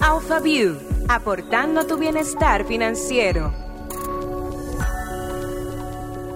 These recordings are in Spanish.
AlphaView, aportando tu bienestar financiero.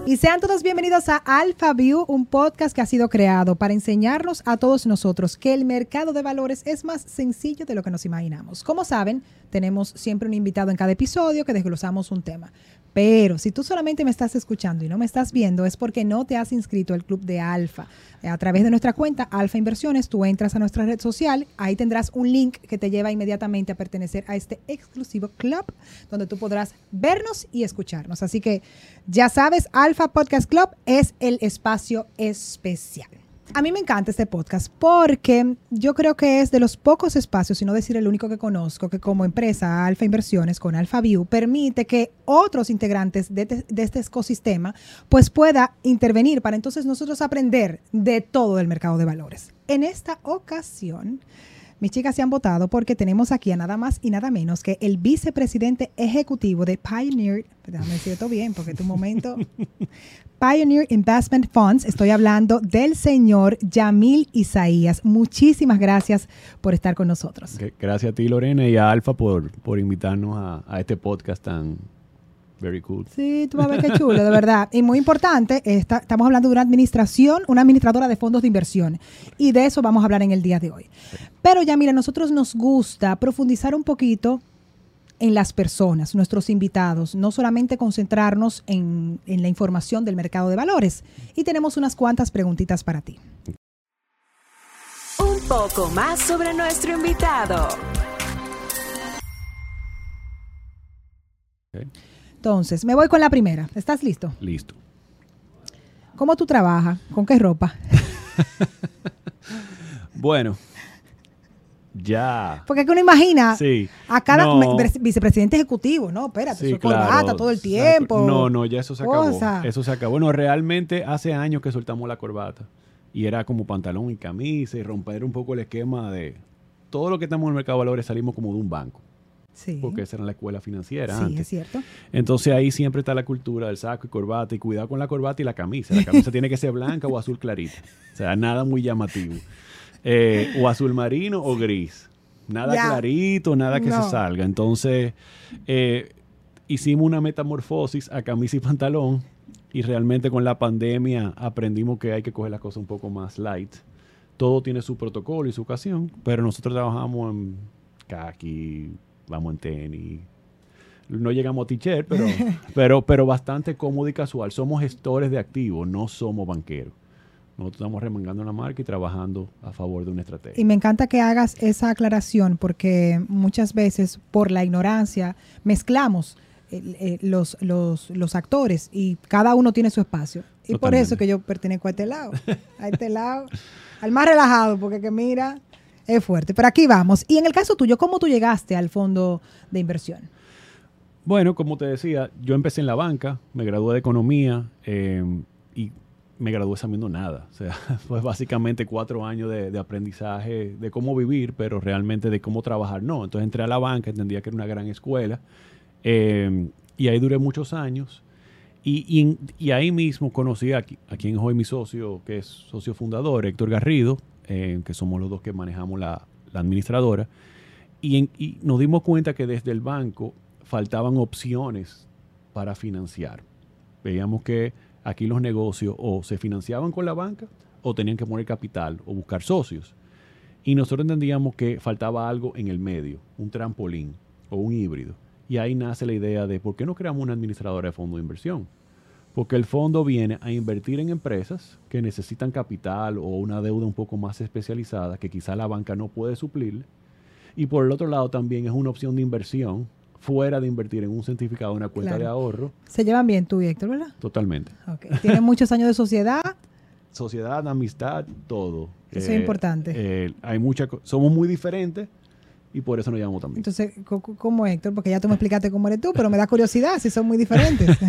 Y sean todos bienvenidos a Alpha View, un podcast que ha sido creado para enseñarnos a todos nosotros que el mercado de valores es más sencillo de lo que nos imaginamos. Como saben, tenemos siempre un invitado en cada episodio que desglosamos un tema. Pero si tú solamente me estás escuchando y no me estás viendo, es porque no te has inscrito al club de Alfa. A través de nuestra cuenta Alfa Inversiones, tú entras a nuestra red social, ahí tendrás un link que te lleva inmediatamente a pertenecer a este exclusivo club, donde tú podrás vernos y escucharnos. Así que ya sabes, Alfa Podcast Club es el espacio especial. A mí me encanta este podcast porque yo creo que es de los pocos espacios, si no decir el único que conozco, que como empresa Alfa Inversiones con Alfa View permite que otros integrantes de, de, este ecosistema pues pueda intervenir para entonces nosotros aprender de todo el mercado de valores. En esta ocasión mis chicas se han votado porque tenemos aquí a nada más y nada menos que el vicepresidente ejecutivo de Pioneer, déjame decir esto bien porque tu momento, Pioneer Investment Funds, estoy hablando del señor Yamil Isaías. Muchísimas gracias por estar con nosotros. Gracias a ti Lorena y a Alfa por, por invitarnos a, a este podcast tan, Very cool. Sí, tú vas a ver qué chulo, de verdad. Y muy importante, estamos hablando de una administración, una administradora de fondos de inversión. Y de eso vamos a hablar en el día de hoy. Pero ya, mira, a nosotros nos gusta profundizar un poquito en las personas, nuestros invitados, no solamente concentrarnos en, en la información del mercado de valores. Y tenemos unas cuantas preguntitas para ti. Un poco más sobre nuestro invitado. Okay. Entonces, me voy con la primera. ¿Estás listo? Listo. ¿Cómo tú trabajas? ¿Con qué ropa? bueno, ya. Porque que uno imagina sí. a cada no. vicepresidente ejecutivo, ¿no? Espérate, sí, corbata claro. todo el tiempo. No, no, ya eso se acabó. Eso se acabó. Bueno, realmente hace años que soltamos la corbata. Y era como pantalón y camisa y romper un poco el esquema de todo lo que estamos en el mercado de valores salimos como de un banco. Sí. porque esa era la escuela financiera Sí, antes. es cierto. Entonces ahí siempre está la cultura del saco y corbata y cuidado con la corbata y la camisa. La camisa tiene que ser blanca o azul clarita. O sea, nada muy llamativo. Eh, o azul marino o gris. Nada Ya. clarito, nada que No. se salga. Entonces eh, hicimos una metamorfosis a camisa y pantalón y realmente con la pandemia aprendimos que hay que coger las cosas un poco más light. Todo tiene su protocolo y su ocasión, pero nosotros trabajamos en khaki, vamos en tenis. No llegamos a t-shirt, pero, pero, pero bastante cómodo y casual. Somos gestores de activos, no somos banqueros. Nosotros estamos remangando la marca y trabajando a favor de una estrategia. Y me encanta que hagas esa aclaración porque muchas veces por la ignorancia mezclamos eh, eh, los, los, los actores y cada uno tiene su espacio. Y por eso que yo pertenezco a este lado, a este lado, al más relajado, porque que mira, es fuerte. Pero aquí vamos. Y en el caso tuyo, ¿cómo tú llegaste al fondo de inversión? Bueno, como te decía, yo empecé en la banca, me gradué de economía eh, y me gradué sabiendo nada. O sea, fue básicamente cuatro años de, aprendizaje de cómo vivir, pero realmente de cómo trabajar no. Entonces entré a la banca, entendía que era una gran escuela eh, y ahí duré muchos años. Y, ahí mismo conocí a, a quien es hoy mi socio, que es socio fundador, Héctor Garrido, eh, que somos los dos que manejamos la, administradora. Y, y nos dimos cuenta que desde el banco faltaban opciones para financiar. Veíamos que aquí los negocios o se financiaban con la banca o tenían que poner capital o buscar socios. Y nosotros entendíamos que faltaba algo en el medio, un trampolín o un híbrido. Y ahí nace la idea de por qué no creamos una administradora de fondo de inversión. Porque el fondo viene a invertir en empresas que necesitan capital o una deuda un poco más especializada que quizá la banca no puede suplir. Y por el otro lado también es una opción de inversión fuera de invertir en un certificado, una cuenta Claro. de ahorro. Se llevan bien tú y Héctor, ¿verdad? Totalmente. Ok. Tienen muchos años de sociedad. Sociedad, amistad, todo. Eso es importante. eh, hay mucha, somos muy diferentes y por eso nos llamamos también. Entonces, ¿cómo Héctor? Porque ya tú me explicaste cómo eres tú, pero me da curiosidad si son muy diferentes.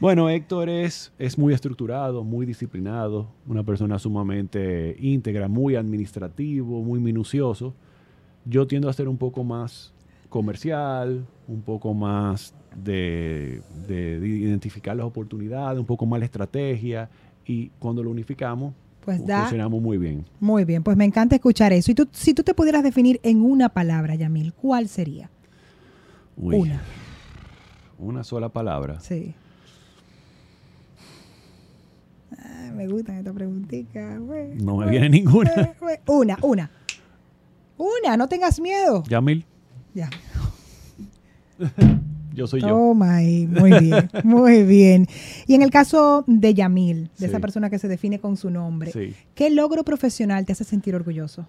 Bueno, Héctor es, es muy estructurado, muy disciplinado, una persona sumamente íntegra, muy administrativo, muy minucioso. Yo tiendo a ser un poco más comercial, un poco más de, de- de identificar las oportunidades, un poco más la estrategia y cuando lo unificamos, Pues da. Funcionamos muy bien. Muy bien, pues me encanta escuchar eso. Y tú, si tú te pudieras definir en una palabra, Yamil, ¿cuál sería? Uy, Una. Una sola palabra. Sí. Ah, me gustan estas preguntitas. No me viene ninguna. Una, una. Una, no tengas miedo. Yamil, Ya. yo soy yo. Toma ahí. Muy bien, muy bien. Y en el caso de Yamil, de esa persona que se define con su nombre, Sí. ¿qué logro profesional te hace sentir orgulloso?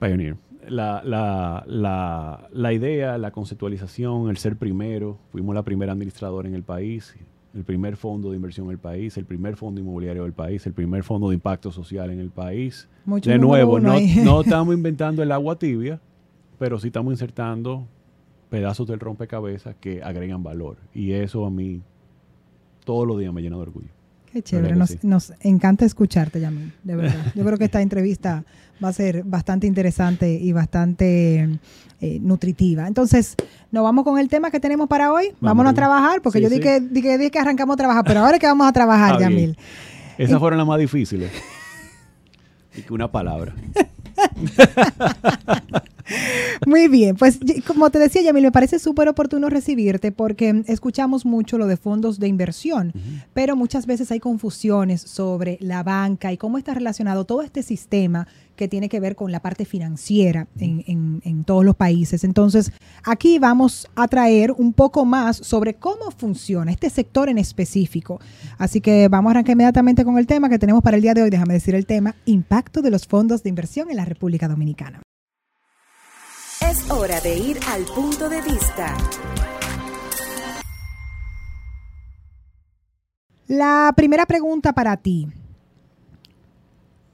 Pioneer. La, la, la, la idea, la conceptualización, el ser primero. Fuimos la primera administradora en el país, el primer fondo de inversión en el país, el primer fondo inmobiliario del país, el primer fondo de impacto social en el país. Mucho de nuevo, no, no estamos inventando el agua tibia, pero sí estamos insertando pedazos del rompecabezas que agregan valor. Y eso a mí todos los días me llena de orgullo. Qué chévere, nos, sí. nos encanta escucharte, Yamil, de verdad. Yo creo que esta entrevista va a ser bastante interesante y bastante eh, nutritiva. Entonces, nos vamos con el tema que tenemos para hoy. Vámonos a trabajar, porque Sí, yo sí. dije, dije, dije que arrancamos a trabajar, pero ahora es que vamos a trabajar, bien. Yamil. Esas fueron las más difíciles. y que una palabra. Muy bien, pues como te decía, Yamil, me parece súper oportuno recibirte porque escuchamos mucho lo de fondos de inversión, pero muchas veces hay confusiones sobre la banca y cómo está relacionado todo este sistema que tiene que ver con la parte financiera en, en- en todos los países. Entonces, aquí vamos a traer un poco más sobre cómo funciona este sector en específico. Así que vamos a arrancar inmediatamente con el tema que tenemos para el día de hoy. Déjame decir el tema, impacto de los fondos de inversión en la República Dominicana. Es hora de ir al punto de vista. La primera pregunta para ti.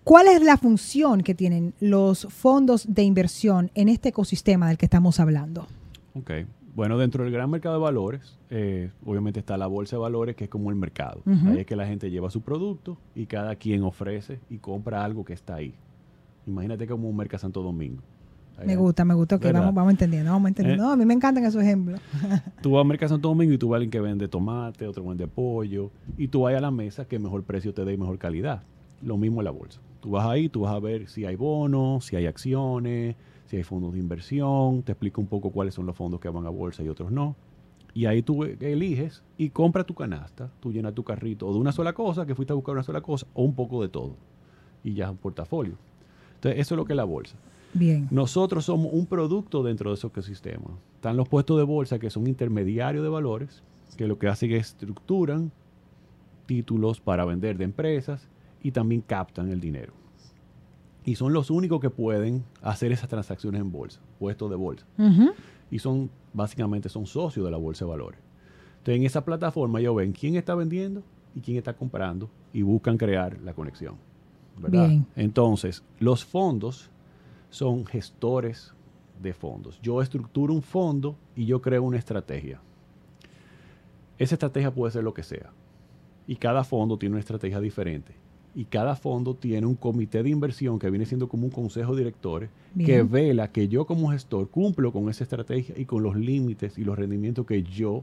¿Cuál es la función que tienen los fondos de inversión en este ecosistema del que estamos hablando? Ok. Bueno, dentro del gran mercado de valores, eh, obviamente está la bolsa de valores, que es como el mercado. Ahí es que la gente lleva su producto y cada quien ofrece y compra algo que está ahí. Imagínate como un Merca Santo Domingo. Me gusta, me gusta. Ok, ¿Verdad? vamos, vamos entendiendo, vamos entendiendo. Eh. No, a mí me encantan esos ejemplos. Tú vas a Merca Santo Domingo y tú vas a alguien que vende tomate, otro vende pollo, y tú vas a la mesa que mejor precio te dé y mejor calidad. Lo mismo en la bolsa. Tú vas ahí, tú vas a ver si hay bonos, si hay acciones, si hay fondos de inversión, te explico un poco cuáles son los fondos que van a bolsa y otros no. Y ahí tú eliges y compra tu canasta, tú llenas tu carrito o de una sola cosa, que fuiste a buscar una sola cosa, o un poco de todo. Y ya es un portafolio. Entonces, eso es lo que es la bolsa. Bien. Nosotros somos un producto dentro de ese ecosistema. Están los puestos de bolsa que son intermediarios de valores, que lo que hacen es estructuran títulos para vender de empresas y también captan el dinero. Y son los únicos que pueden hacer esas transacciones en bolsa, puestos de bolsa. Y son, básicamente, son socios de la bolsa de valores. Entonces, en esa plataforma ellos ven quién está vendiendo y quién está comprando y buscan crear la conexión. ¿verdad? Bien. Entonces, los fondos son gestores de fondos. Yo estructuro un fondo y yo creo una estrategia. Esa estrategia puede ser lo que sea. Y cada fondo tiene una estrategia diferente. Y cada fondo tiene un comité de inversión que viene siendo como un consejo de directores Bien. que vela que yo como gestor cumplo con esa estrategia y con los límites y los rendimientos que yo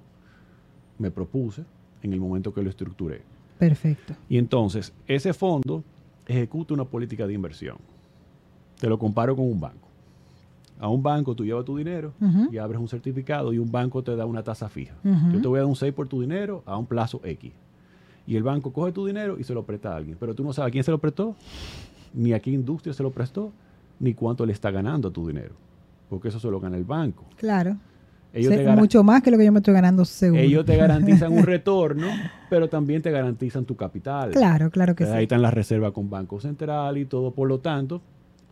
me propuse en el momento que lo estructuré. Perfecto. Y entonces, ese fondo ejecuta una política de inversión. Te lo comparo con un banco. A un banco tú llevas tu dinero y abres un certificado y un banco te da una tasa fija. Yo te voy a dar un 6 por tu dinero a un plazo X. Y el banco coge tu dinero y se lo presta a alguien. Pero tú no sabes a quién se lo prestó, ni a qué industria se lo prestó, ni cuánto le está ganando a tu dinero. Porque eso se lo gana el banco. Claro. Ellos, mucho más que lo que yo me estoy ganando seguro. ellos te garantizan un retorno, pero también te garantizan tu capital. Claro, claro que Ahí sí. están las reservas con Banco Central y todo. Por lo tanto,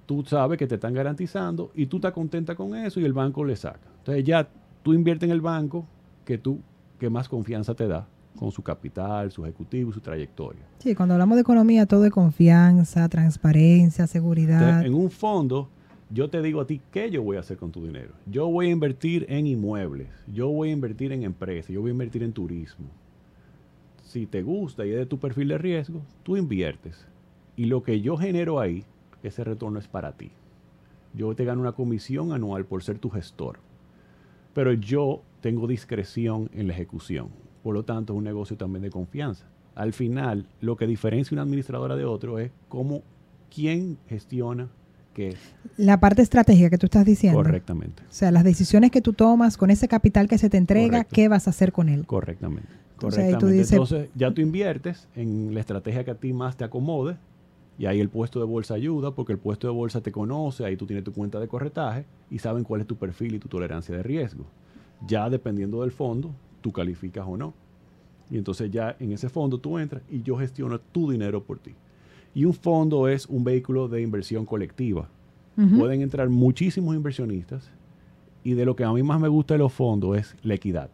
tú sabes que te están garantizando y tú estás contenta con eso y el banco le saca. Entonces ya tú inviertes en el banco que tú que más confianza te da con su capital, su ejecutivo, su trayectoria. Sí, cuando hablamos de economía, todo es confianza, transparencia, seguridad. Entonces, en un fondo, yo te digo a ti qué yo voy a hacer con tu dinero. Yo voy a invertir en inmuebles, yo voy a invertir en empresas, yo voy a invertir en turismo. Si te gusta y es de tu perfil de riesgo, tú inviertes. Y lo que yo genero ahí, ese retorno es para ti. Yo te gano una comisión anual por ser tu gestor. Pero yo tengo discreción en la ejecución. Por lo tanto, es un negocio también de confianza. Al final, lo que diferencia una administradora de otro es cómo, quién gestiona qué. La parte estratégica que tú estás diciendo. Correctamente. O sea, las decisiones que tú tomas con ese capital que se te entrega, Correcto. ¿qué vas a hacer con él? Correctamente. Entonces, ahí tú Correctamente. dices- Entonces, ya tú inviertes en la estrategia que a ti más te acomode. Y ahí el puesto de bolsa ayuda porque el puesto de bolsa te conoce, ahí tú tienes tu cuenta de corretaje y saben cuál es tu perfil y tu tolerancia de riesgo. Ya dependiendo del fondo, tú calificas o no. Y entonces ya en ese fondo tú entras y yo gestiono tu dinero por ti. Y un fondo es un vehículo de inversión colectiva. Pueden entrar muchísimos inversionistas y de lo que a mí más me gusta de los fondos es la equidad.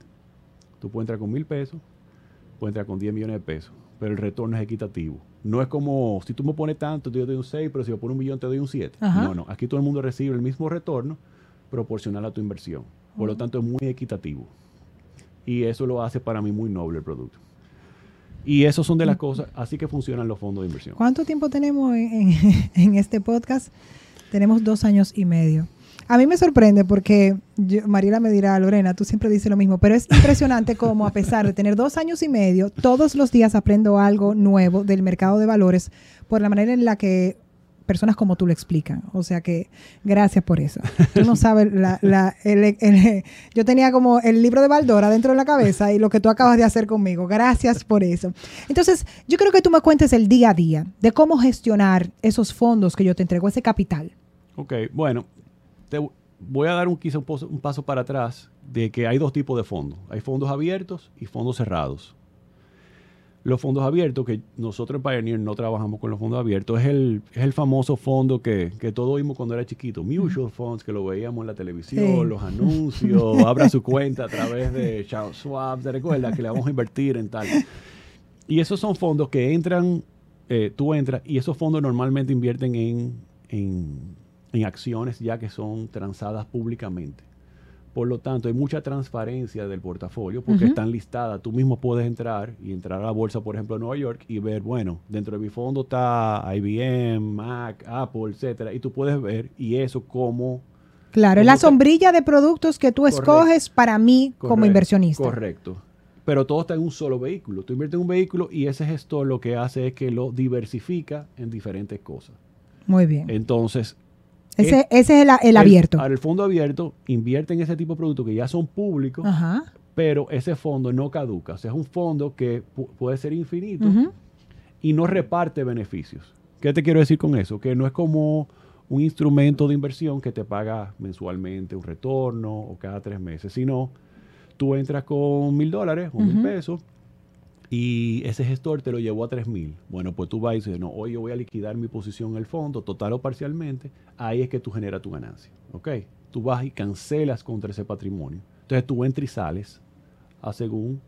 Tú puedes entrar con mil pesos, puedes entrar con 10 millones de pesos, pero el retorno es equitativo. No es como, si tú me pones tanto, yo te doy un 6, pero si me pones un millón te doy un 7. Ajá. No, no. Aquí todo el mundo recibe el mismo retorno proporcional a tu inversión. Por Oh. lo tanto, es muy equitativo. Y eso lo hace para mí muy noble el producto. Y eso son de Mm. las cosas, así que funcionan los fondos de inversión. ¿Cuánto tiempo tenemos en, en- en este podcast? Tenemos dos años y medio. A mí me sorprende porque yo- Mariela me dirá, Lorena, tú siempre dices lo mismo, pero es impresionante cómo a pesar de tener dos años y medio, todos los días aprendo algo nuevo del mercado de valores por la manera en la que personas como tú lo explican. O sea que gracias por eso. Tú no sabes, la, el- yo tenía como el libro de Baldora dentro de la cabeza y lo que tú acabas de hacer conmigo. Gracias por eso. Entonces, yo creo que tú me cuentes el día a día de cómo gestionar esos fondos que yo te entrego, ese capital. Ok, bueno, te voy a dar un, quizá un, un paso para atrás de que hay dos tipos de fondos. Hay fondos abiertos y fondos cerrados. Los fondos abiertos, que nosotros en Pioneer no trabajamos con los fondos abiertos, es el, es el famoso fondo que, que todos vimos cuando era chiquito. Mutual funds, que lo veíamos en la televisión, Sí. los anuncios, abra su cuenta a través de Charles Schwab, ¿te recuerdas? Que le vamos a invertir en tal. Y esos son fondos que entran, eh, tú entras, y esos fondos normalmente invierten en, en, en acciones ya que son transadas públicamente. Por lo tanto, hay mucha transparencia del portafolio porque están listadas. Tú mismo puedes entrar y entrar a la bolsa, por ejemplo, de Nueva York y ver, bueno, dentro de mi fondo está IBM, Mac, Apple, etcétera. Y tú puedes ver y eso como Claro, es la ¿Cómo sombrilla de productos que tú Correcto. escoges para mí como inversionista. Correcto. Pero todo está en un solo vehículo. Tú inviertes en un vehículo y ese gestor lo que hace es que lo diversifica en diferentes cosas. Muy bien. Entonces, Ese, ese es el, el abierto. Al fondo abierto invierte en ese tipo de productos que ya son públicos, Ajá. pero ese fondo no caduca. O sea, es un fondo que pu- puede ser infinito y no reparte beneficios. ¿Qué te quiero decir con eso? Que no es como un instrumento de inversión que te paga mensualmente un retorno o cada tres meses, sino tú entras con mil dólares o mil pesos y ese gestor te lo llevó a tres mil. Bueno, pues tú vas y dices, no, hoy yo voy a liquidar mi posición en el fondo, total o parcialmente. Ahí es que tú generas tu ganancia. ¿Ok? Tú vas y cancelas contra ese patrimonio. Entonces tú entras y sales a según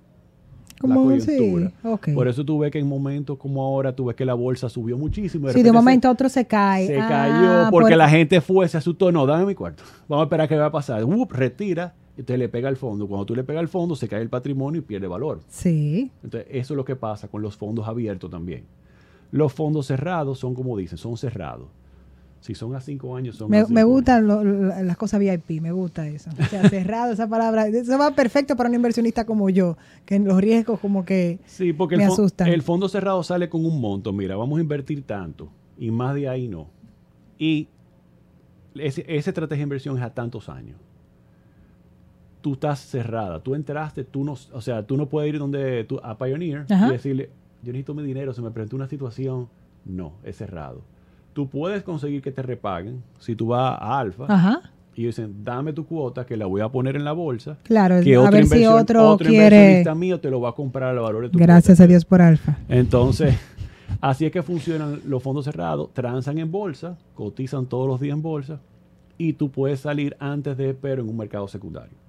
Como la sí, coyuntura. ok. Por eso tú ves que en momentos como ahora, tú ves que la bolsa subió muchísimo. Sí, de repente momento se, a otro se cae. se Ah, cayó porque por- la gente fue, se asustó. No, dame mi cuarto. Vamos a esperar qué va a pasar. Retira te le pega al fondo. Cuando tú le pegas al fondo, se cae el patrimonio y pierde valor. Sí. Entonces, eso es lo que pasa con los fondos abiertos también. Los fondos cerrados son como dicen, son cerrados. Si son a cinco años, son a Me, cinco me gustan lo- lo- las cosas VIP, me gusta eso. O sea, cerrado, esa palabra. Eso va perfecto para un inversionista como yo, que en los riesgos como que... Sí, porque Me el, asustan. el fondo cerrado sale con un monto. Mira, vamos a invertir tanto y más de ahí no. Y ese- esa estrategia de inversión es a tantos años. Tú estás cerrada. Tú entraste, tú no, o sea, tú no puedes ir donde tú, a Pioneer Ajá. y decirle, yo necesito mi dinero, se me presentó una situación. No, es cerrado. Tú puedes conseguir que te repaguen si tú vas a Alfa Ajá. y dicen, dame tu cuota que la voy a poner en la bolsa. Claro, Que a otro, ver si otro, otro quiere... inversionista mío te lo va a comprar al valor de tu Gracias cuota. a Dios por Alfa. Entonces, así es que funcionan los fondos cerrados, transan en bolsa, cotizan todos los días en bolsa y tú puedes salir antes de, pero en un mercado secundario.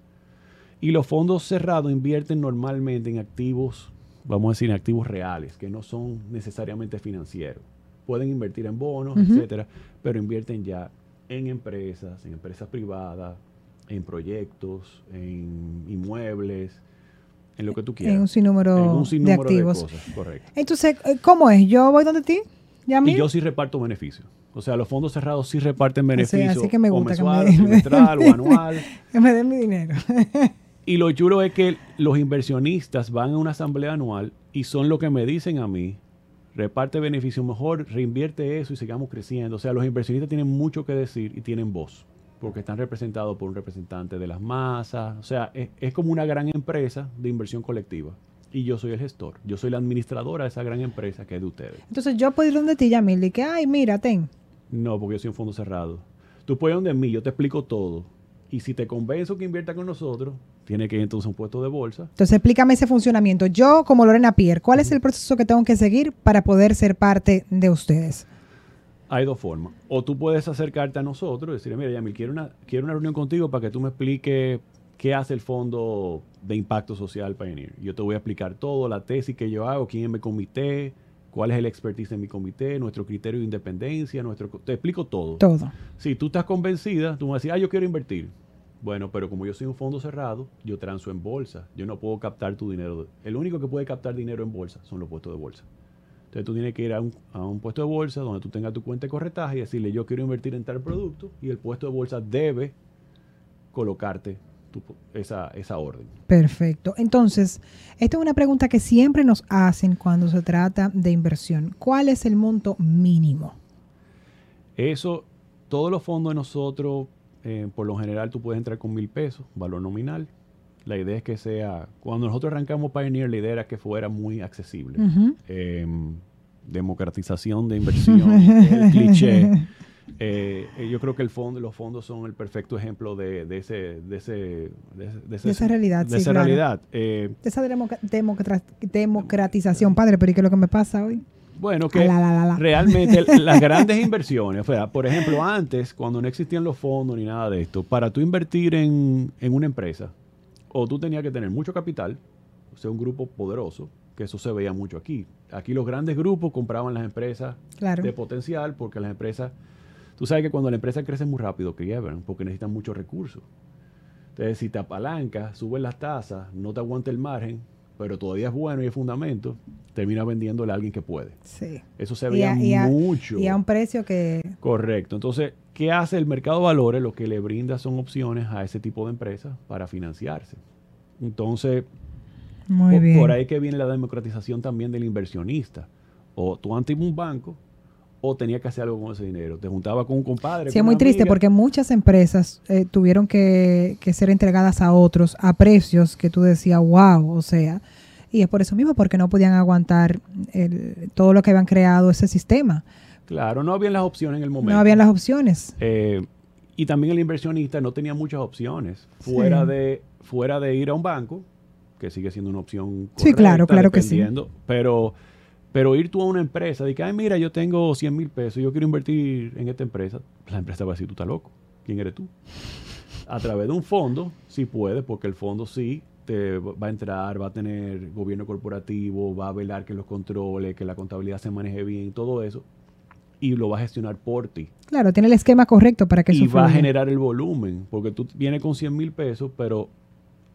Y los fondos cerrados invierten normalmente en activos, vamos a decir, en activos reales, que no son necesariamente financieros. Pueden invertir en bonos, etcétera, pero invierten ya en empresas, en empresas privadas, en proyectos, en inmuebles, en lo que tú quieras. En un sinnúmero, En un sinnúmero de activos. cosas, correcto. Entonces, eh, ¿cómo es? ¿Yo voy donde ti? ¿Ya Y yo sí reparto beneficios. O sea, los fondos cerrados sí reparten beneficios. así que me o gusta que mensual, me- o trimestral o anual. Que me den mi dinero. Y lo chulo es que los inversionistas van a una asamblea anual y son lo que me dicen a mí, reparte beneficio mejor, reinvierte eso y sigamos creciendo. O sea, los inversionistas tienen mucho que decir y tienen voz, porque están representados por un representante de las masas. O sea, es, es como una gran empresa de inversión colectiva. Y yo soy el gestor, yo soy la administradora de esa gran empresa que es de ustedes. Entonces yo puedo ir donde ti, Yamil, y que, ay, mira, ten. No, porque yo soy un fondo cerrado. Tú puedes ir donde mí, yo te explico todo. Y si te convenzo que invierta con nosotros, tiene que ir entonces a un puesto de bolsa. Entonces explícame ese funcionamiento. Yo, como Lorena Pierre, ¿cuál es el proceso que tengo que seguir para poder ser parte de ustedes? Hay dos formas. O tú puedes acercarte a nosotros y decirle, mira, Yamil, quiero una, quiero una reunión contigo para que tú me expliques qué hace el Fondo de Impacto Social Pioneer. Yo te voy a explicar todo, la tesis que yo hago, quién es mi comité, cuál es el expertise de mi comité, nuestro criterio de independencia, nuestro te explico todo. Todo. Si tú estás convencida, tú me vas a decir, ah, yo quiero invertir. Bueno, pero como yo soy un fondo cerrado, yo transo en bolsa. Yo no puedo captar tu dinero. El único que puede captar dinero en bolsa son los puestos de bolsa. Entonces tú tienes que ir a un, a un puesto de bolsa donde tú tengas tu cuenta de corretaje y decirle, yo quiero invertir en tal producto y el puesto de bolsa debe colocarte tu- esa, esa orden. Perfecto. Entonces, esta es una pregunta que siempre nos hacen cuando se trata de inversión. ¿Cuál es el monto mínimo? Eso, todos los fondos de nosotros, eh, por lo general, tú puedes entrar con mil pesos, valor nominal. La idea es que sea, cuando nosotros arrancamos Pioneer, la idea era que fuera muy accesible. Eh, democratización de inversión, el cliché. Eh, eh, yo creo que el fondo, los fondos son el perfecto ejemplo de, de ese, de, ese, de, ese- de ese- De esa realidad, de sí, esa claro. realidad. Eh, De esa democratización, padre, pero ¿y qué es lo que me pasa hoy? Bueno, que la, la, la, la. realmente las grandes inversiones, o sea, por ejemplo, antes, cuando no existían los fondos ni nada de esto, para tú invertir en, en una empresa, o tú tenías que tener mucho capital, o sea, un grupo poderoso, que eso se veía mucho aquí. Aquí los grandes grupos compraban las empresas Claro. de potencial porque las empresas, tú sabes que cuando la empresa crece muy rápido, quiebran porque necesitan muchos recursos. Entonces, si te apalancas, subes las tasas, no te aguanta el margen, pero todavía es bueno y es fundamento, termina vendiéndole a alguien que puede. Sí. Eso se Y veía a, y a- mucho. y a un precio que... Correcto. Entonces, ¿qué hace el mercado de valores? Lo que le brinda son opciones a ese tipo de empresas para financiarse. Entonces, Muy por, bien. por ahí que viene la democratización también del inversionista. O tú antes ibas a un banco o tenías que hacer algo con ese dinero. Te juntaba con un compadre. Sí, es muy triste amiga. porque muchas empresas eh, tuvieron que, que ser entregadas a otros a precios que tú decías, wow, o sea, y es por eso mismo, porque no podían aguantar el- todo lo que habían creado ese sistema. Claro, no habían las opciones en el momento. No habían las opciones. Eh, y también el inversionista no tenía muchas opciones. Fuera, Sí. de, fuera de ir a un banco, que sigue siendo una opción Sí, claro, correcta, claro que sí. Pero, pero ir tú a una empresa, de que, ay, mira, yo tengo 100 mil pesos, yo quiero invertir en esta empresa, la empresa va a decir, tú estás loco. ¿Quién eres tú? A través de un fondo, sí puede, porque el fondo sí te va a entrar, va a tener gobierno corporativo, va a velar que los controles, que la contabilidad se maneje bien, todo eso, y lo va a gestionar por ti Claro, tiene el esquema correcto para que y va a generar el volumen, porque tú vienes con 100 mil pesos, pero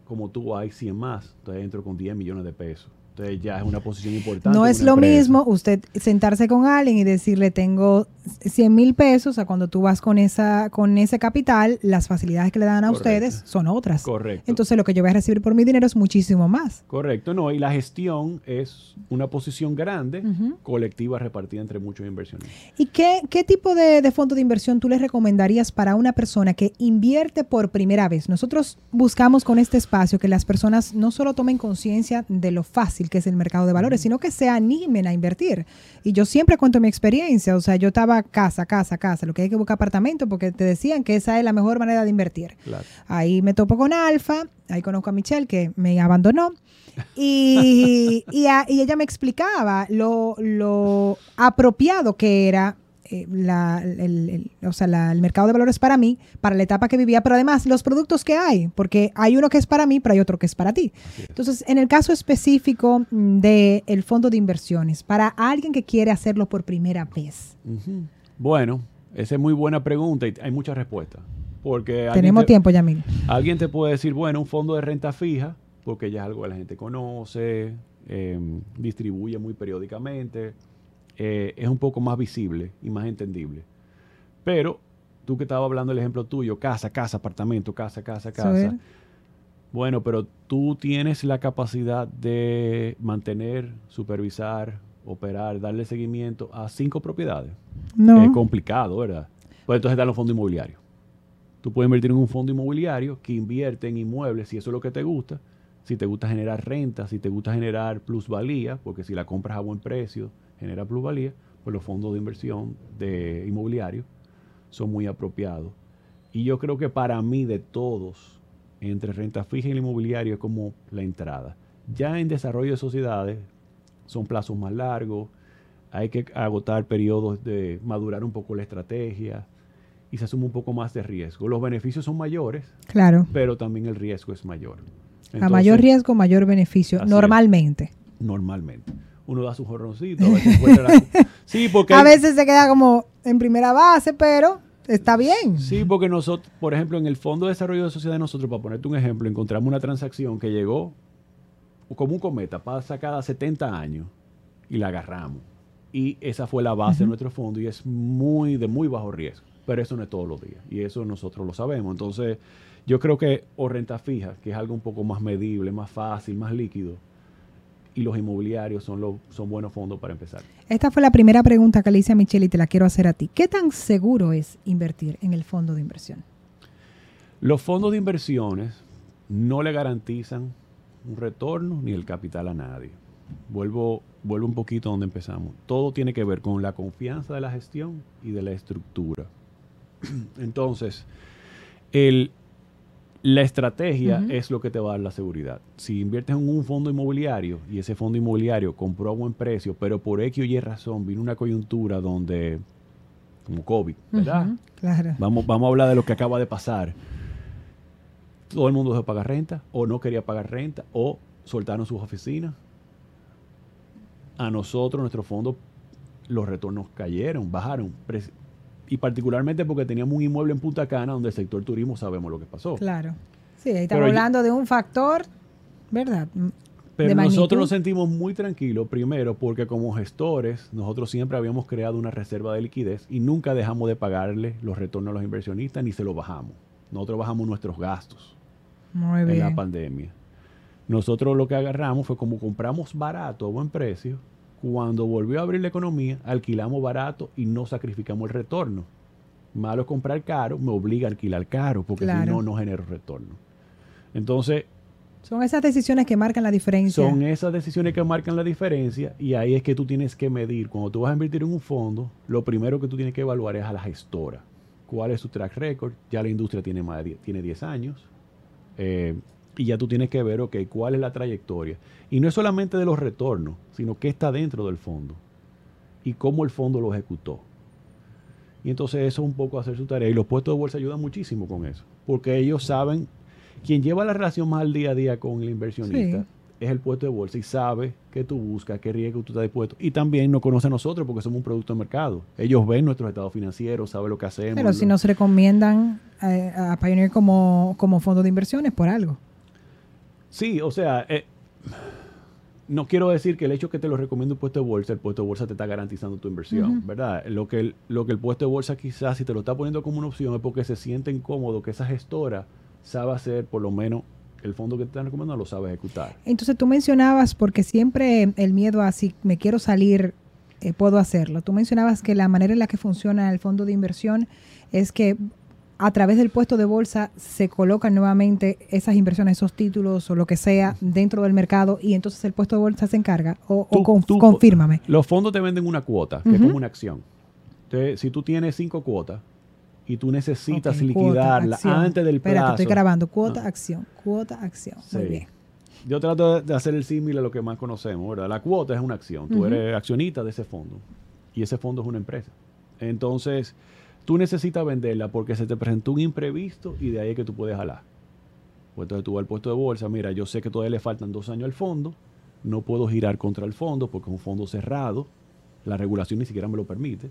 como tú hay 100 más, entonces entro con 10 millones de pesos. Entonces ya es una posición importante. No es lo empresa. mismo usted sentarse con alguien y decirle tengo 100 mil pesos, a cuando tú vas con esa con ese capital, las facilidades que le dan a Correcto. ustedes son otras. Correcto. Entonces lo que yo voy a recibir por mi dinero es muchísimo más. Correcto, no, y la gestión es una posición grande, colectiva, repartida entre muchos inversionistas. ¿Y qué, qué tipo de, de fondo de inversión tú le recomendarías para una persona que invierte por primera vez? Nosotros buscamos con este espacio que las personas no solo tomen conciencia de lo fácil que es el mercado de valores, sino que se animen a invertir. Y yo siempre cuento mi experiencia, o sea, yo estaba casa, casa, casa, lo que hay que buscar apartamento porque te decían que esa es la mejor manera de invertir. Claro. Ahí me topo con Alfa, ahí conozco a Michelle que me abandonó. Y, y, a- y ella me explicaba lo, lo apropiado que era eh, la- el, el- o sea, la- el mercado de valores para mí, para la etapa que vivía, pero además los productos que hay, porque hay uno que es para mí, pero hay otro que es para ti. Entonces, en el caso específico del fondo de inversiones, para alguien que quiere hacerlo por primera vez. Bueno, esa es muy buena pregunta y hay muchas respuestas. Porque tenemos te- tiempo, Yamil. Alguien te puede decir, bueno, un fondo de renta fija, porque ya es algo que la gente conoce, eh, distribuye muy periódicamente, eh, es un poco más visible y más entendible. Pero tú que estabas hablando del ejemplo tuyo, casa, casa, apartamento, casa, casa, casa, Bueno, pero tú tienes la capacidad de mantener, supervisar, operar, darle seguimiento a cinco propiedades. No. Es complicado, ¿verdad? Pues entonces dan los fondos inmobiliarios. Tú puedes invertir en un fondo inmobiliario que invierte en inmuebles si eso es lo que te gusta, si te gusta generar renta, si te gusta generar plusvalía, porque si la compras a buen precio genera plusvalía, pues los fondos de inversión de inmobiliario son muy apropiados. Y yo creo que para mí de todos, entre renta fija y el inmobiliario es como la entrada. Ya en desarrollo de sociedades son plazos más largos, hay que agotar periodos de madurar un poco la estrategia y se asume un poco más de riesgo. Los beneficios son mayores, Claro. pero también el riesgo es mayor. a mayor riesgo, mayor beneficio, es. normalmente. Uno da su jorroncito. a la- Sí, porque... A veces se queda como en primera base, pero está bien. Sí, porque nosotros, por ejemplo, en el Fondo de Desarrollo de Sociedad de nosotros, para ponerte un ejemplo, encontramos una transacción que llegó como un cometa, pasa cada 70 años y la agarramos. Y esa fue la base de nuestro fondo y es muy de muy bajo riesgo. Pero eso no es todos los días y eso nosotros lo sabemos. Entonces, yo creo que o renta fija, que es algo un poco más medible, más fácil, más líquido, y los inmobiliarios son, los, son buenos fondos para empezar. Esta fue la primera pregunta que le hice a Michelle y te la quiero hacer a ti. ¿Qué tan seguro es invertir en el fondo de inversión? Los fondos de inversiones no le garantizan un retorno ni el capital a nadie. Vuelvo, vuelvo un poquito donde empezamos. Todo tiene que ver con la confianza de la gestión y de la estructura. Entonces, el, la estrategia es lo que te va a dar la seguridad. Si inviertes en un fondo inmobiliario y ese fondo inmobiliario compró a buen precio, pero por X o Y razón vino una coyuntura donde, como COVID, ¿verdad? Claro. Vamos, vamos a hablar de lo que acaba de pasar. Todo el mundo dejó de pagar renta, o no quería pagar renta, o soltaron sus oficinas. A nosotros, nuestro fondo, los retornos cayeron, bajaron. Y particularmente porque teníamos un inmueble en Punta Cana donde el sector turismo sabemos lo que pasó. Claro. Sí, ahí estamos Pero yo- hablando de un factor, ¿verdad? Pero nosotros nos sentimos muy tranquilos, primero, porque como gestores, nosotros siempre habíamos creado una reserva de liquidez y nunca dejamos de pagarle los retornos a los inversionistas ni se los bajamos. Nosotros bajamos nuestros gastos Muy en la pandemia. Nosotros lo que agarramos fue como compramos barato a buen precio, cuando volvió a abrir la economía, alquilamos barato y no sacrificamos el retorno. Malo comprar caro, me obliga a alquilar caro, porque si no, no genero retorno. Entonces, Son esas decisiones que marcan la diferencia. son esas decisiones que marcan la diferencia y ahí es que tú tienes que medir. Cuando tú vas a invertir en un fondo, lo primero que tú tienes que evaluar es a la gestora. ¿Cuál es su track record? Ya la industria tiene, más de 10, tiene 10 años. eh, y ya tú tienes que ver, ok, cuál es la trayectoria. Y no es solamente de los retornos, sino qué está dentro del fondo y cómo el fondo lo ejecutó. Y entonces eso es un poco hacer su tarea. Y los puestos de bolsa ayudan muchísimo con eso. Porque ellos saben, quien lleva la relación más al día a día con el inversionista Sí. es el puesto de bolsa y sabe qué tú buscas, qué riesgo tú estás dispuesto. Y también nos conoce a nosotros porque somos un producto de mercado. Ellos ven nuestros estados financieros, saben lo que hacemos. Pero si lo- nos recomiendan eh, a Pioneer como, como fondo de inversiones por algo. Sí, o sea, eh, no quiero decir que el hecho que te lo recomiendo un puesto de bolsa, el puesto de bolsa te está garantizando tu inversión. ¿verdad? Lo que, el, lo que el puesto de bolsa quizás si te lo está poniendo como una opción es porque se siente incómodo que esa gestora sabe hacer por lo menos el fondo que te están recomendando lo sabe ejecutar. Entonces tú mencionabas, porque siempre el miedo a si me quiero salir, eh, puedo hacerlo. Tú mencionabas que la manera en la que funciona el fondo de inversión es que a través del puesto de bolsa se colocan nuevamente esas inversiones, esos títulos o lo que sea dentro del mercado y entonces el puesto de bolsa se encarga. O, tú- confírmame. Los fondos te venden una cuota, que es como una acción. Entonces, si tú tienes cinco cuotas y tú necesitas Ok, liquidarla cuota, antes del Espérate, plazo. estoy grabando. Cuota, Ah. acción. Cuota, acción. Muy Sí. bien. Yo trato de- hacer el símil a lo que más conocemos, ¿verdad? La cuota es una acción. Tú eres accionista de ese fondo. Y ese fondo es una empresa. Entonces, tú necesitas venderla porque se te presentó un imprevisto y de ahí es que tú puedes jalar. Pues entonces tú vas al puesto de bolsa, mira, yo sé que todavía le faltan dos años al fondo, no puedo girar contra el fondo porque es un fondo cerrado, la regulación ni siquiera me lo permite.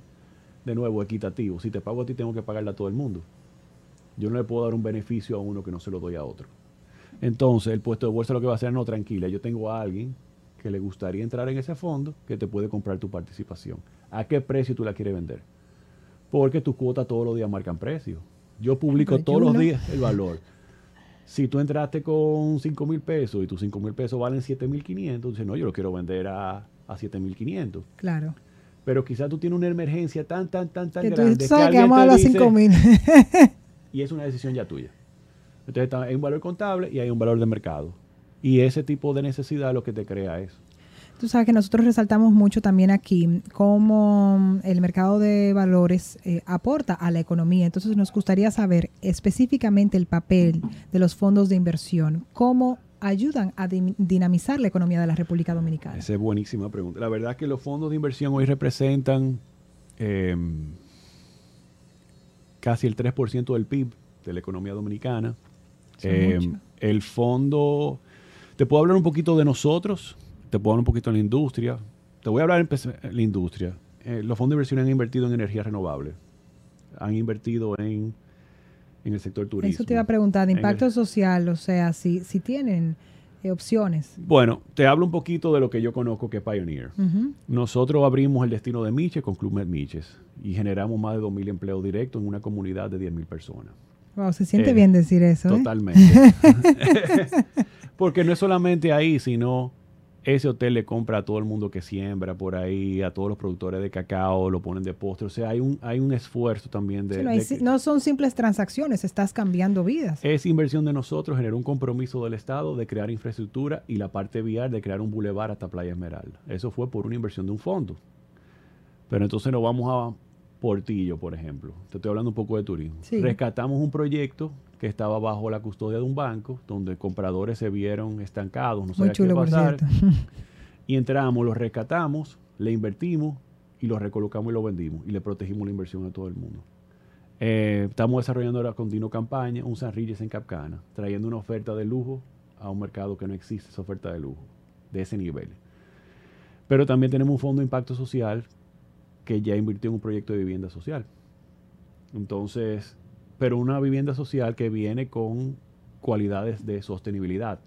De nuevo, equitativo. Si te pago a ti, tengo que pagarle a todo el mundo. Yo no le puedo dar un beneficio a uno que no se lo doy a otro. Entonces, el puesto de bolsa lo que va a hacer, no, tranquila, yo tengo a alguien que le gustaría entrar en ese fondo que te puede comprar tu participación. ¿A qué precio tú la quieres vender? Porque tus cuotas todos los días marcan precio. Yo publico pero todos los días el valor. Si tú entraste con 5 mil pesos y tus 5 mil pesos valen 7 mil 500, dices, no, yo lo quiero vender a, a 7 mil 500. Claro. Pero quizás tú tienes una emergencia tan, tan, tan, tan Que tú grande sabes que vamos a los dice- 5 mil. y es una decisión ya tuya. Entonces hay un valor contable y hay un valor de mercado. Y ese tipo de necesidad es lo que te crea eso. Tú sabes que nosotros resaltamos mucho también aquí cómo el mercado de valores eh, aporta a la economía. Entonces nos gustaría saber específicamente el papel de los fondos de inversión, cómo ayudan a dinamizar la economía de la República Dominicana. Esa es buenísima pregunta. La verdad es que los fondos de inversión hoy representan eh, casi el 3% del PIB de la economía dominicana. Eh, mucho. el fondo, te puedo hablar un poquito de nosotros, te puedo hablar un poquito de la industria. Te voy a hablar en en la industria. Eh, los fondos de inversión han invertido en energía renovable. Han invertido en, en el sector turismo. Eso te iba a preguntar, de en el- impacto social, o sea, si, si tienen eh, opciones. Bueno, te hablo un poquito de lo que yo conozco que es Pioneer. Nosotros abrimos el destino de Miches con Club Med Miches y generamos más de 2.000 empleos directos en una comunidad de 10.000 personas. Wow, se siente Eh, bien decir eso. Totalmente. Porque no es solamente ahí, sino ese hotel le compra a todo el mundo que siembra por ahí, a todos los productores de cacao, lo ponen de postre. O sea, hay un, hay un esfuerzo también de... Sí, no, hay de si- que- no son simples transacciones, estás cambiando vidas. Esa inversión de nosotros generó un compromiso del Estado de crear infraestructura y la parte vial de crear un bulevar hasta Playa Esmeralda. Eso fue por una inversión de un fondo. Pero entonces nos vamos a Portillo, por ejemplo. Te estoy hablando un poco de turismo. Sí. Rescatamos un proyecto que estaba bajo la custodia de un banco, donde compradores se vieron estancados, no sabían qué pasar. Y entramos, lo rescatamos, le invertimos y lo recolocamos y lo vendimos. Y le protegimos la inversión a todo el mundo. Eh, estamos desarrollando ahora continua campaña, un San Reyes en Capcana, trayendo una oferta de lujo a un mercado que no existe esa oferta de lujo, de ese nivel. Pero también tenemos un fondo de impacto social que ya invirtió en un proyecto de vivienda social. Entonces, pero una vivienda social que viene con cualidades de sostenibilidad,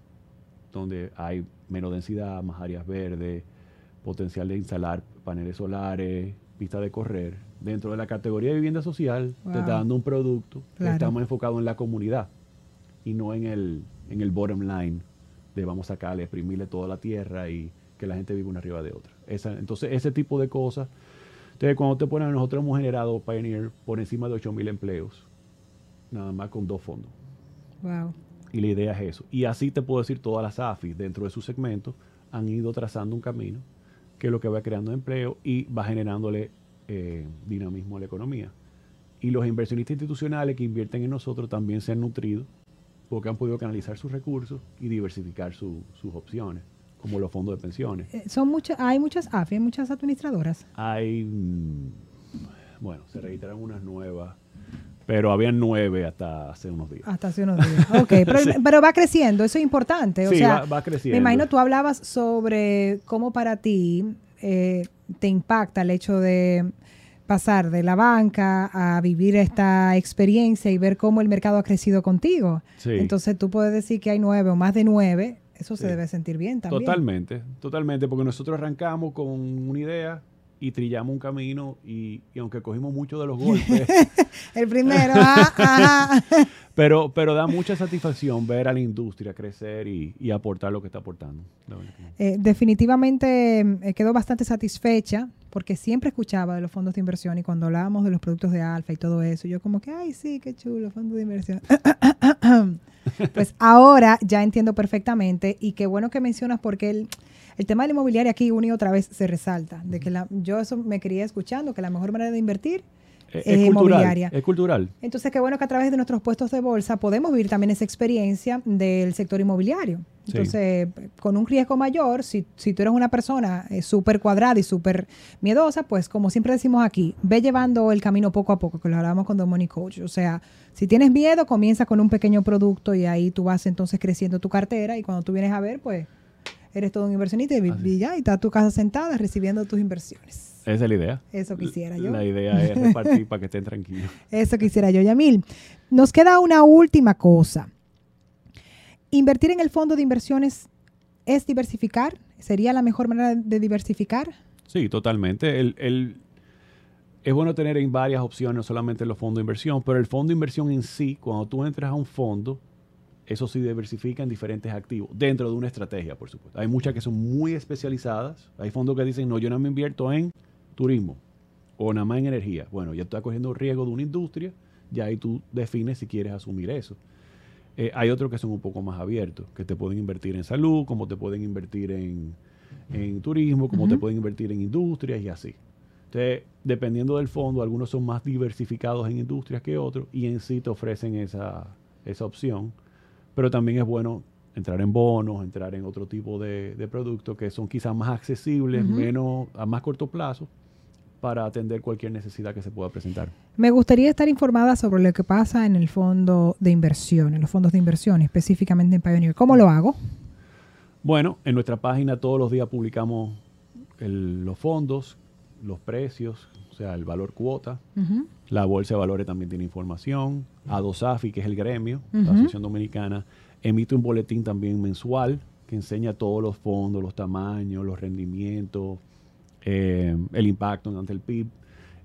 donde hay menos densidad, más áreas verdes, potencial de instalar paneles solares, pista de correr. Dentro de la categoría de vivienda social, te está dando un producto Claro. que está más enfocado en la comunidad y no en el, en el bottom line de vamos a sacarle, exprimirle toda la tierra y que la gente vive una arriba de otra. Esa, entonces, ese tipo de cosas. Entonces, cuando te ponen, nosotros hemos generado Pioneer por encima de 8 mil empleos, nada más con dos fondos. Wow. Y la idea es eso. Y así te puedo decir, todas las AFIs dentro de su segmento han ido trazando un camino que es lo que va creando empleo y va generándole eh, dinamismo a la economía. Y los inversionistas institucionales que invierten en nosotros también se han nutrido porque han podido canalizar sus recursos y diversificar su- sus opciones, como los fondos de pensiones. Eh, Son muchas, hay muchas AFI, hay muchas administradoras. Hay, mm, bueno, se registraron unas nuevas, pero habían nueve hasta hace unos días. Hasta hace unos días. Ok, pero, pero va creciendo, eso es importante. O Sí, sea, va- va creciendo. Me imagino tú hablabas sobre cómo para ti eh, te impacta el hecho de pasar de la banca a vivir esta experiencia y ver cómo el mercado ha crecido contigo. Sí. Entonces tú puedes decir que hay nueve o más de nueve, eso se Sí. debe sentir bien también. Totalmente, totalmente, porque nosotros arrancamos con una idea y trillamos un camino y, y aunque cogimos mucho de los golpes, El primero, ah, pero, pero da mucha satisfacción ver a la industria crecer y, y aportar lo que está aportando. Eh, definitivamente mm, eh, quedo bastante satisfecha porque siempre escuchaba de los fondos de inversión y cuando hablábamos de los productos de alfa y todo eso, yo como que, ay, sí, qué chulo, fondos de inversión. pues ahora ya entiendo perfectamente y qué bueno que mencionas porque el, el tema de la inmobiliaria aquí una y otra vez se resalta, de que la, yo eso me quería escuchando, que la mejor manera de invertir Es, es es cultural, inmobiliaria. es cultural. entonces, qué bueno que a través de nuestros puestos de bolsa podemos vivir también esa experiencia del sector inmobiliario. Sí. Entonces, con un riesgo mayor, si, si tú eres una persona eh, súper cuadrada y súper miedosa, pues como siempre decimos aquí, ve llevando el camino poco a poco, que lo hablábamos con The Money Coach. O sea, si tienes miedo, comienza con un pequeño producto y ahí tú vas entonces creciendo tu cartera y cuando tú vienes a ver, pues eres todo un inversionista y, ya, y está tu casa sentada recibiendo tus inversiones. Esa es la idea. Eso quisiera yo. La idea es repartir para que estén tranquilos. Eso quisiera yo, Yamil. Nos queda una última cosa. ¿Invertir en el fondo de inversiones es diversificar? ¿Sería la mejor manera de diversificar? Sí, totalmente. El, el- es bueno tener en varias opciones, no solamente los fondos de inversión, pero el fondo de inversión en sí, cuando tú entras a un fondo, Eso sí diversifica en diferentes activos, dentro de una estrategia, por supuesto. Hay muchas que son muy especializadas. Hay fondos que dicen, no, yo no me invierto en turismo o nada más en energía. Bueno, ya está cogiendo riesgo de una industria, ya ahí tú defines si quieres asumir eso. Eh, hay otros que son un poco más abiertos, que te pueden invertir en salud, como te pueden invertir en, turismo, como te pueden invertir en industrias y así. Entonces, dependiendo del fondo, algunos son más diversificados en industrias que otros y en sí te ofrecen esa, esa opción. Pero también es bueno entrar en bonos, entrar en otro tipo de, productos que son quizás más accesibles, menos a más corto plazo, para atender cualquier necesidad que se pueda presentar. Me gustaría estar informada sobre lo que pasa en el fondo de inversión, en los fondos de inversión, específicamente en Pioneer. ¿Cómo lo hago? Bueno, en nuestra página todos los días publicamos los fondos, los precios, o sea, el valor cuota. La Bolsa de Valores también tiene información. ADOSAFI, que es el gremio, la Asociación Dominicana, emite un boletín también mensual que enseña todos los fondos, los tamaños, los rendimientos, eh, el impacto ante el PIB,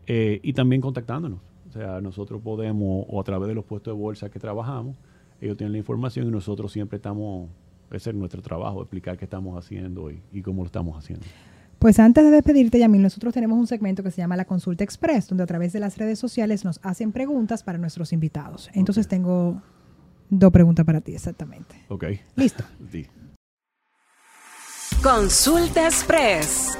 eh, y también contactándonos. O sea, nosotros podemos, o a través de los puestos de bolsa que trabajamos, ellos tienen la información y nosotros siempre estamos, ese es nuestro trabajo, explicar qué estamos haciendo y, cómo lo estamos haciendo. Pues antes de despedirte, Yamil, nosotros tenemos un segmento que se llama la Consulta Express, donde a través de las redes sociales nos hacen preguntas para nuestros invitados. Entonces tengo dos preguntas para ti, exactamente. Ok. Listo. Consulta Express.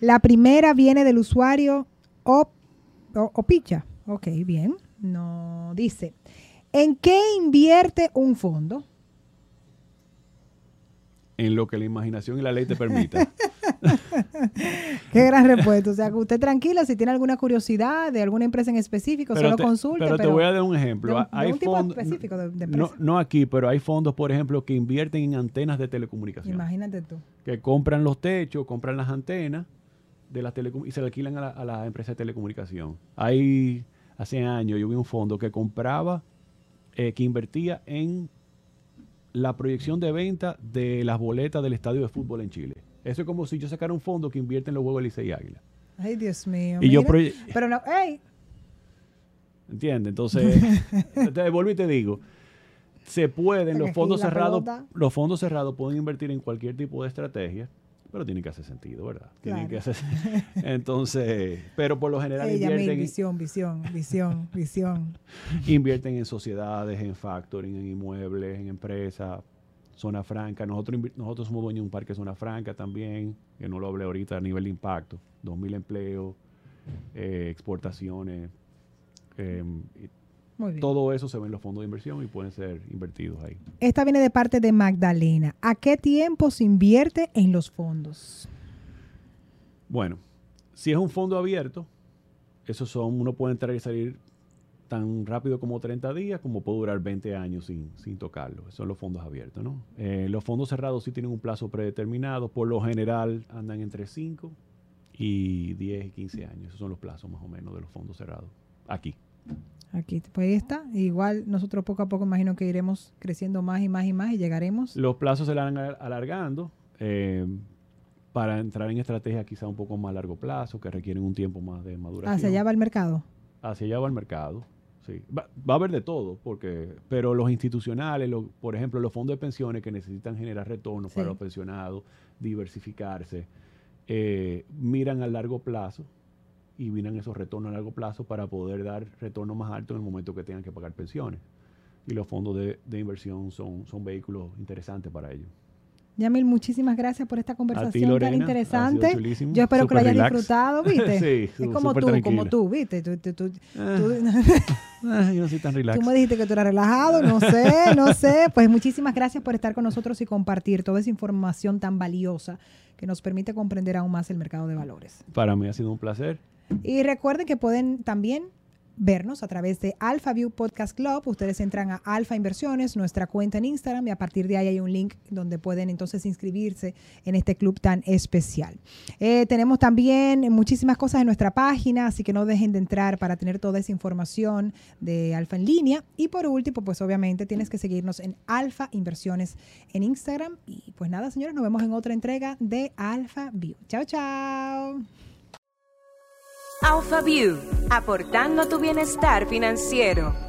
La primera viene del usuario o, Picha. Ok, bien. No dice. ¿En qué invierte un fondo? En lo que la imaginación y la ley te permitan. Qué gran respuesta. O sea, que usted tranquila, si tiene alguna curiosidad de alguna empresa en específico, solo consulte. Pero, te voy a dar un ejemplo. hay fondos, específico de, no, no, aquí, pero hay fondos, por ejemplo, que invierten en antenas de telecomunicación. Imagínate tú. Que compran los techos, compran las antenas de las y se le alquilan a la, empresa de telecomunicación. Hay, hace años yo vi un fondo que compraba, eh, que invertía en la proyección de venta de las boletas del estadio de fútbol en Chile. Eso es como si yo sacara un fondo que invierte en los huevos Licey y Águila. Ay, Dios mío. Y yo Pero no, hey. ¿Entiendes? Entonces, te vuelvo y te digo, se pueden, los fondos cerrados, los fondos cerrados pueden invertir en cualquier tipo de estrategia pero tiene que hacer sentido, ¿verdad? Tiene que hacer Entonces, pero por lo general invierten visión, visión, visión, visión. invierten en sociedades, en factoring, en inmuebles, en empresas, zona franca. Nosotros nosotros somos dueños de un parque zona franca también, que no lo hablé ahorita a nivel de impacto, 2000 empleos, eh, exportaciones, eh, todo eso se ve en los fondos de inversión y pueden ser invertidos ahí. Esta viene de parte de Magdalena. ¿A qué tiempo se invierte en los fondos? Bueno, si es un fondo abierto, esos son, uno puede entrar y salir tan rápido como 30 días, como puede durar 20 años sin, sin tocarlo. Esos son los fondos abiertos, ¿no? Eh, los fondos cerrados sí tienen un plazo predeterminado. Por lo general andan entre 5 y 10 y 15 años. Esos son los plazos más o menos de los fondos cerrados. Aquí. Aquí, pues ahí está. Igual nosotros poco a poco imagino que iremos creciendo más y más y más y llegaremos. Los plazos se van alargando eh, para entrar en estrategias quizá un poco más a largo plazo, que requieren un tiempo más de maduración. ¿Hacia allá va el mercado? Hacia allá va el mercado, sí. Va, a haber de todo, porque pero los institucionales, por ejemplo, los fondos de pensiones que necesitan generar retornos para los pensionados, diversificarse, eh, miran a largo plazo y vienen esos retornos a largo plazo para poder dar retorno más alto en el momento que tengan que pagar pensiones. Y los fondos de, inversión son, son vehículos interesantes para ellos. Yamil, muchísimas gracias por esta conversación tan interesante. Yo espero que lo hayas disfrutado, ¿viste? sí, es como tú, como tú, ¿viste? Tú, ah. Ah, yo no soy tan relax. Tú me dijiste que tú eras relajado, no sé, no sé. Pues muchísimas gracias por estar con nosotros y compartir toda esa información tan valiosa que nos permite comprender aún más el mercado de valores. Para mí ha sido un placer. Y recuerden que pueden también vernos a través de Alpha View Podcast Club. Ustedes entran a Alfa Inversiones, nuestra cuenta en Instagram, y a partir de ahí hay un link donde pueden entonces inscribirse en este club tan especial. Eh, tenemos también muchísimas cosas en nuestra página, así que no dejen de entrar para tener toda esa información de Alfa en línea. Y por último, pues obviamente tienes que seguirnos en Alfa Inversiones en Instagram. Y pues nada, señores, nos vemos en otra entrega de Alpha View. Chao, chao. AlphaView, aportando tu bienestar financiero.